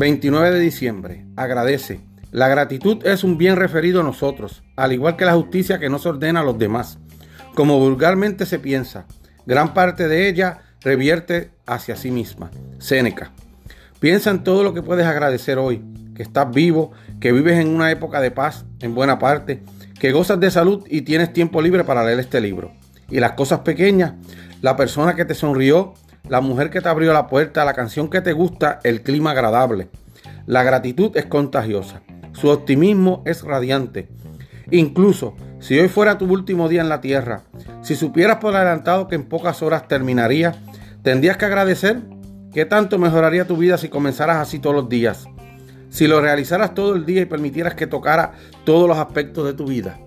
29 de diciembre. Agradece. La gratitud es un bien referido a nosotros, al igual que la justicia que nos ordena a los demás. Como vulgarmente se piensa, gran parte de ella revierte hacia sí misma. Séneca. Piensa en todo lo que puedes agradecer hoy, que estás vivo, que vives en una época de paz, en buena parte, que gozas de salud y tienes tiempo libre para leer este libro. Y las cosas pequeñas, la persona que te sonrió, la mujer que te abrió la puerta, la canción que te gusta, el clima agradable. La gratitud es contagiosa, su optimismo es radiante. Incluso si hoy fuera tu último día en la tierra, si supieras por adelantado que en pocas horas terminaría, tendrías que agradecer. ¿Qué tanto mejoraría tu vida si comenzaras así todos los días? Si lo realizaras todo el día y permitieras que tocara todos los aspectos de tu vida.